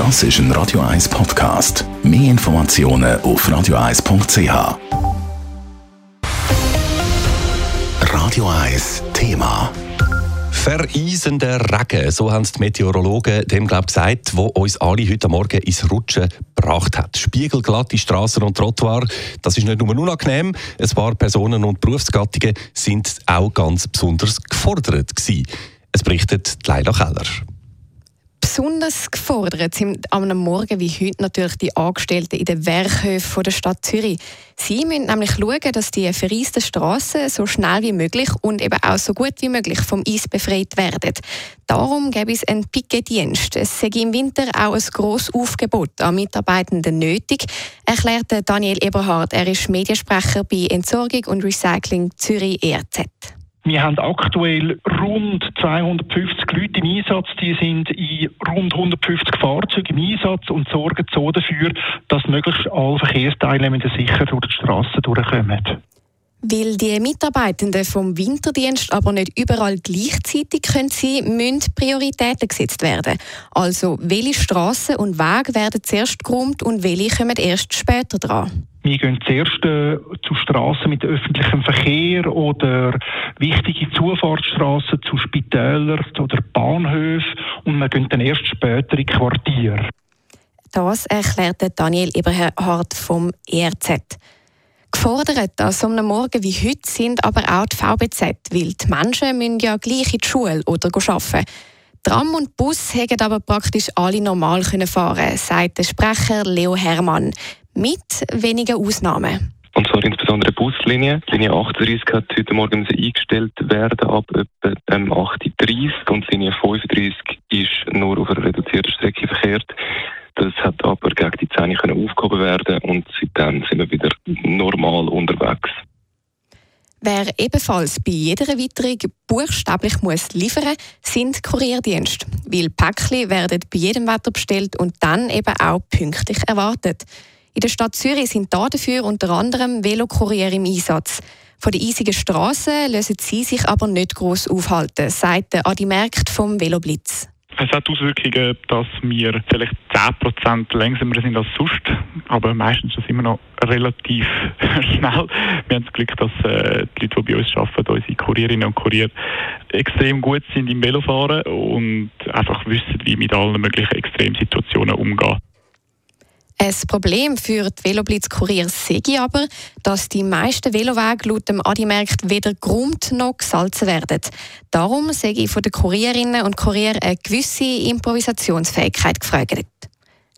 Das ist ein Radio 1 Podcast. Mehr Informationen auf radio1.ch. Radio 1 Thema. Vereisender Regen, so haben die Meteorologen dem glaub gesagt, wo uns alle heute Morgen ins Rutschen gebracht hat. Spiegelglatte Straßen und Trottoir, das ist nicht nur unangenehm, ein paar Personen und Berufsgattungen sind auch ganz besonders gefordert gewesen. Es berichtet Leila Keller. Besonders gefordert sind am Morgen wie heute natürlich die Angestellten in den Werkhöfen der Stadt Zürich. Sie müssen nämlich schauen, dass die verreisten Straßen so schnell wie möglich und eben auch so gut wie möglich vom Eis befreit werden. Darum gäbe es einen Picketdienst. Es sei im Winter auch ein grosses Aufgebot an Mitarbeitenden nötig, erklärte Daniel Eberhard. Er ist Mediensprecher bei Entsorgung und Recycling Zürich ERZ. Wir haben aktuell rund 250 Leute im Einsatz. Die sind in rund 150 Fahrzeugen im Einsatz und sorgen so dafür, dass möglichst alle Verkehrsteilnehmenden sicher durch die Straßen durchkommen. Weil die Mitarbeitenden vom Winterdienst aber nicht überall gleichzeitig können sein, müssen Prioritäten gesetzt werden. Also welche Straßen und Wege werden zuerst geräumt und welche kommen erst später dran? Wir gehen zuerst äh, zu Straßen mit öffentlichem Verkehr oder wichtige Zufahrtsstraßen zu Spitälern oder Bahnhöfen und wir gehen dann erst später in Quartier. Das erklärte Daniel Eberhard vom ERZ. Gefordert an so einem Morgen wie heute sind aber auch die VBZ, weil die Menschen müssen ja gleich in die Schule oder arbeiten. Tram und Bus hätten aber praktisch alle normal fahren sagt der Sprecher Leo Hermann. Mit wenigen Ausnahmen. Und zwar insbesondere Buslinie. Linie 38 hat heute Morgen eingestellt werden ab etwa 8.30 Uhr und Linie 35 ist nur auf einer reduzierten Strecke verkehrt. Das hat aber gegen die 10 können aufgehoben werden und seitdem sind wir wieder normal unterwegs. Wer ebenfalls bei jeder Erweiterung buchstäblich muss liefern sind Kurierdienste. Weil Päckchen werden bei jedem Wetter bestellt und dann eben auch pünktlich erwartet. In der Stadt Zürich sind dafür unter anderem Velokurier im Einsatz. Von der eisigen Straße lösen sie sich aber nicht gross aufhalten, sagt Adi Merkt vom Veloblitz. Es hat Auswirkungen, dass wir vielleicht 10% langsamer sind als sonst, aber meistens sind wir noch relativ schnell. Wir haben das Glück, dass äh, die Leute, die bei uns arbeiten, unsere Kurierinnen und Kurier, extrem gut sind im Velofahren und einfach wissen, wie mit allen möglichen Extremsituationen umgehen. Ein Problem für die Veloblitz-Kurier sei aber, dass die meisten Velowege laut dem Adimarkt weder geräumt noch gesalzen werden. Darum sei ich von den Kurierinnen und Kurier eine gewisse Improvisationsfähigkeit gefragt.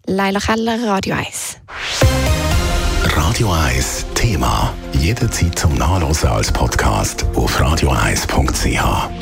Leila Keller, Radio 1. Radio 1 Thema. Jederzeit zum Nachlesen als Podcast auf radio1.ch.